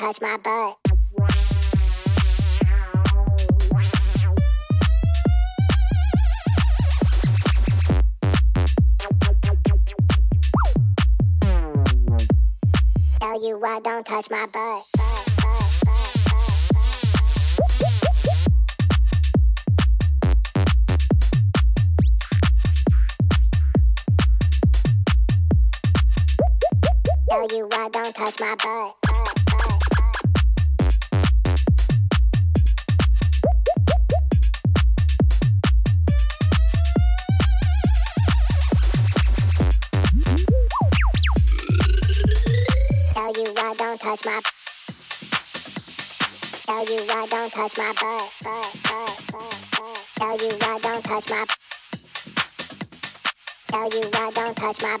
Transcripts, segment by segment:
touch my butt. Tell you why don't touch my butt. touch my butt, butt, butt, butt, butt. Tell you why don't touch my. Tell you why don't touch my.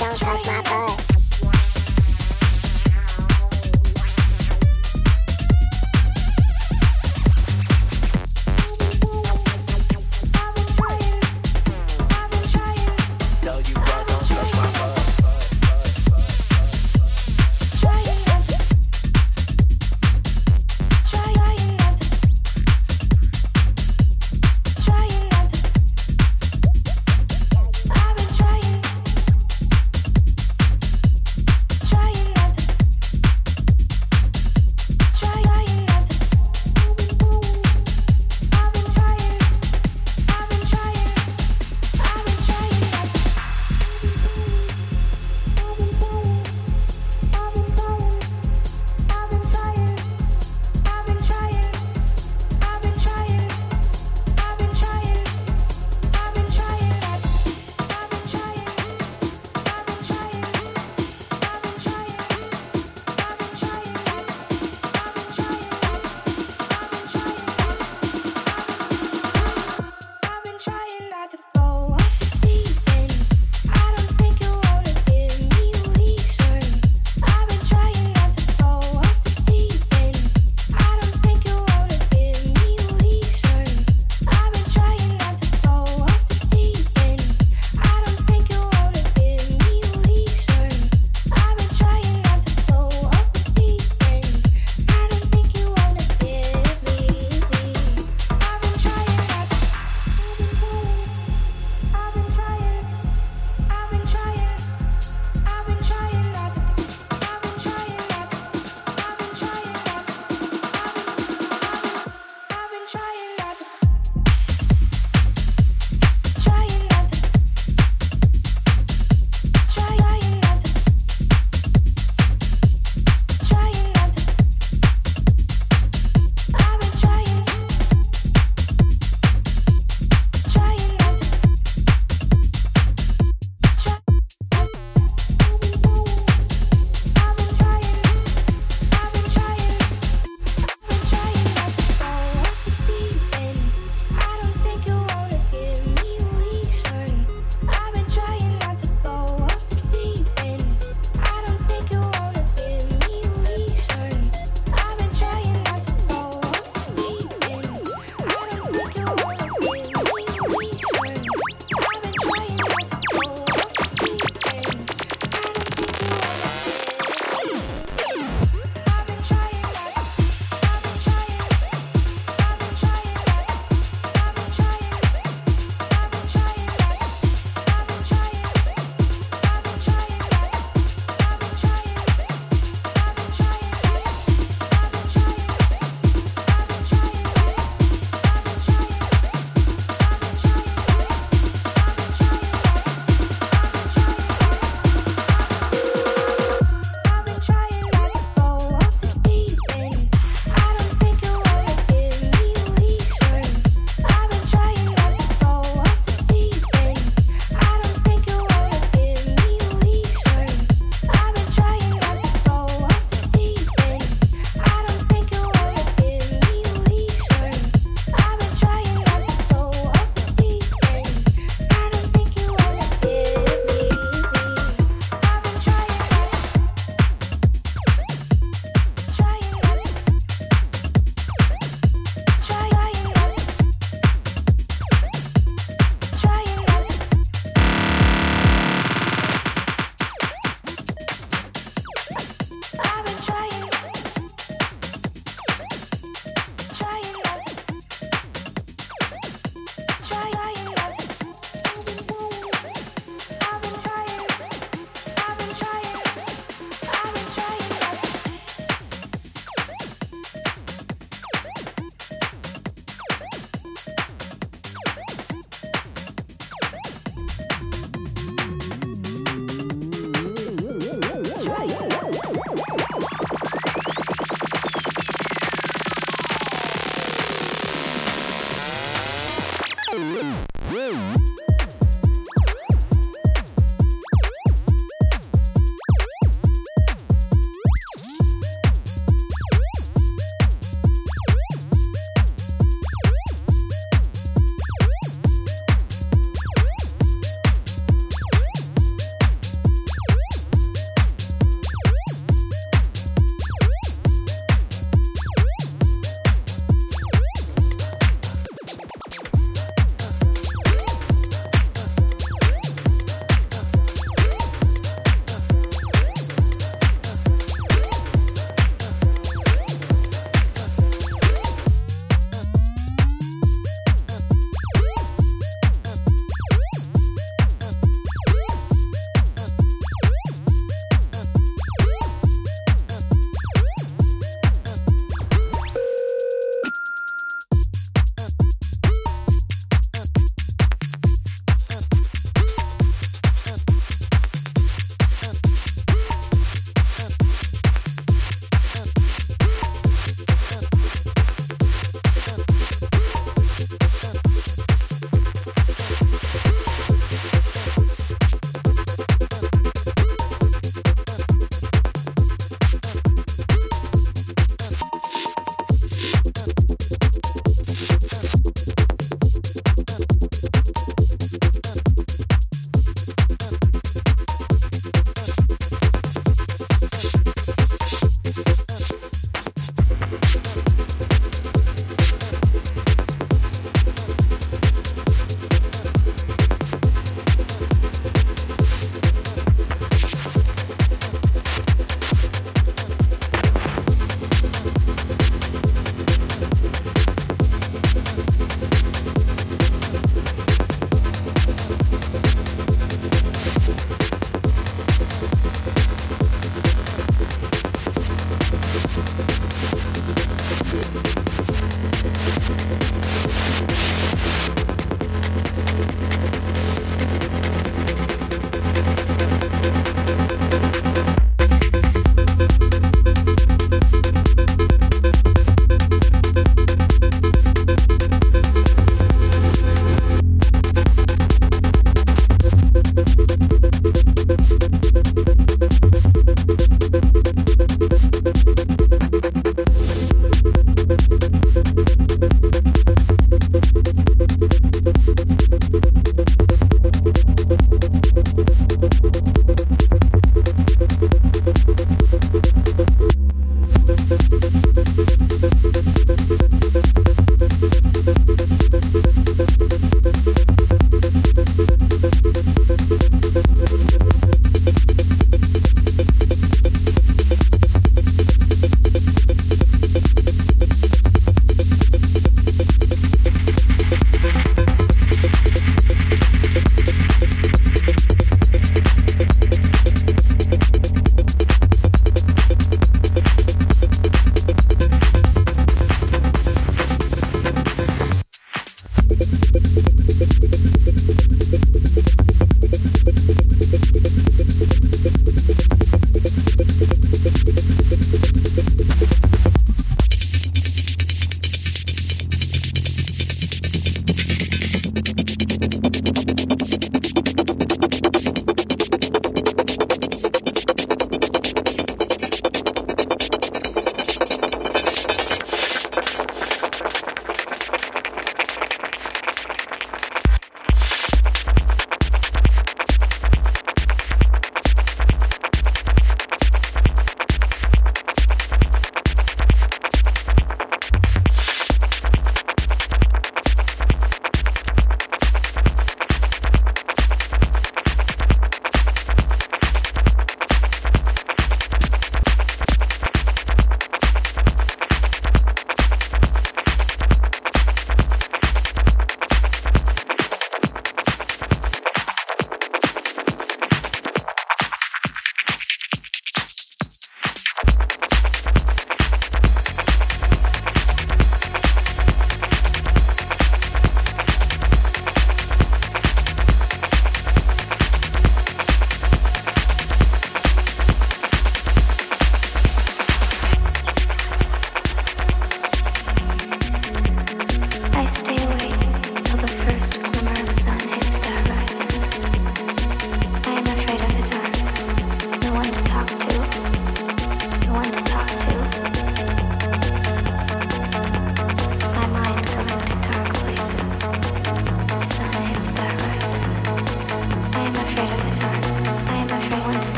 don't touch my butt.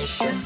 Imagination.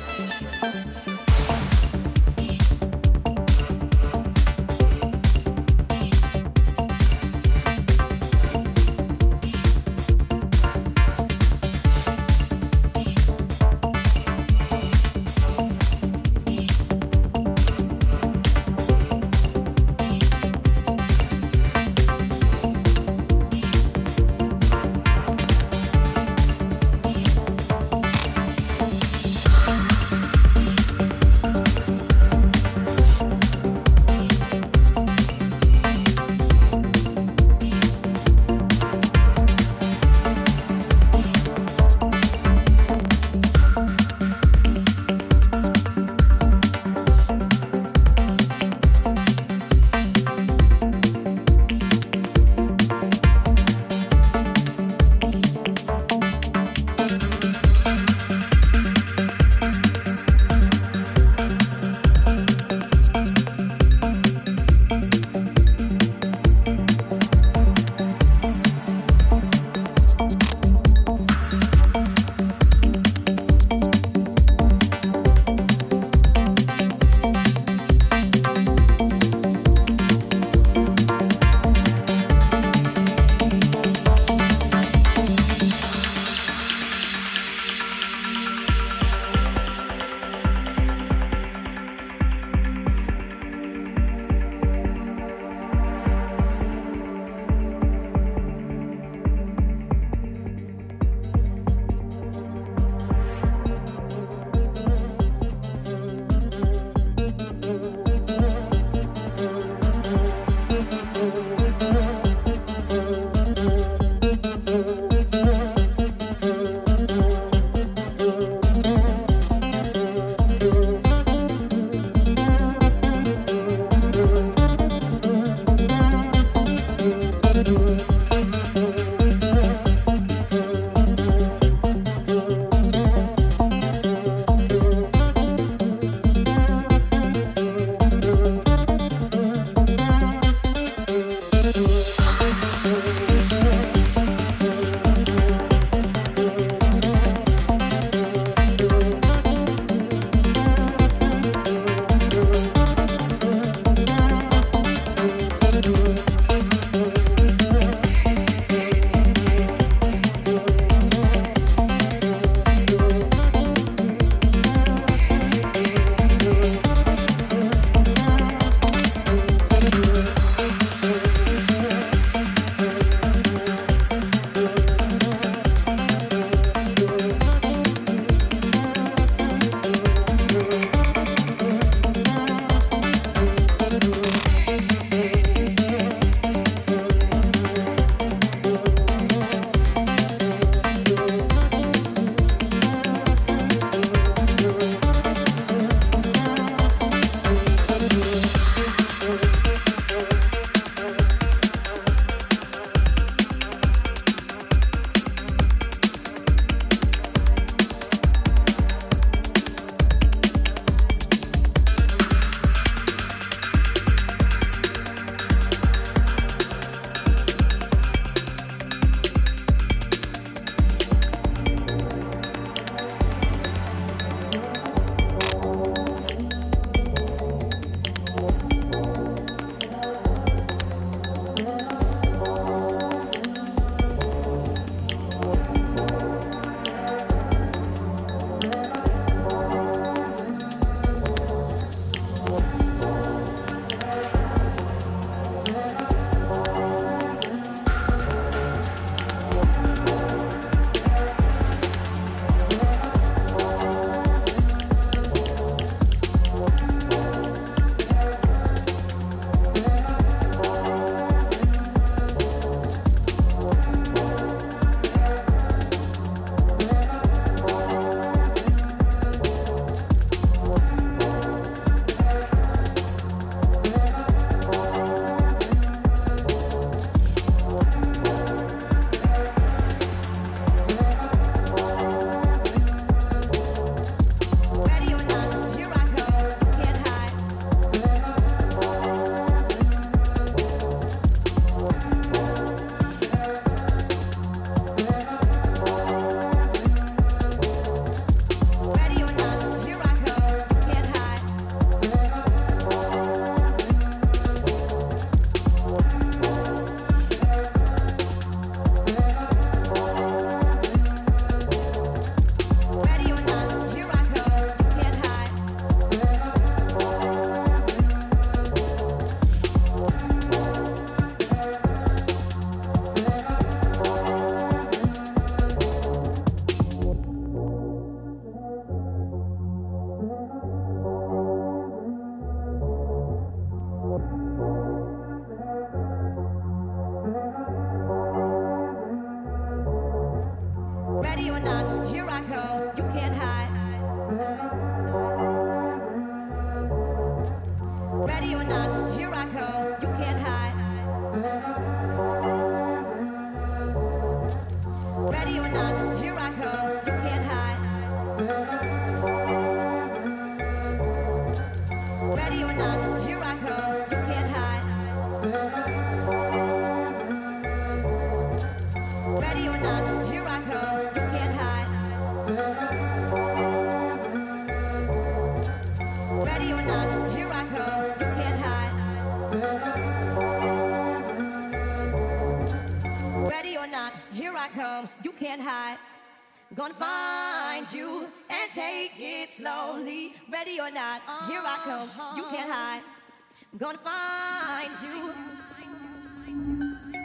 Gonna find you.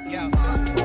Yo.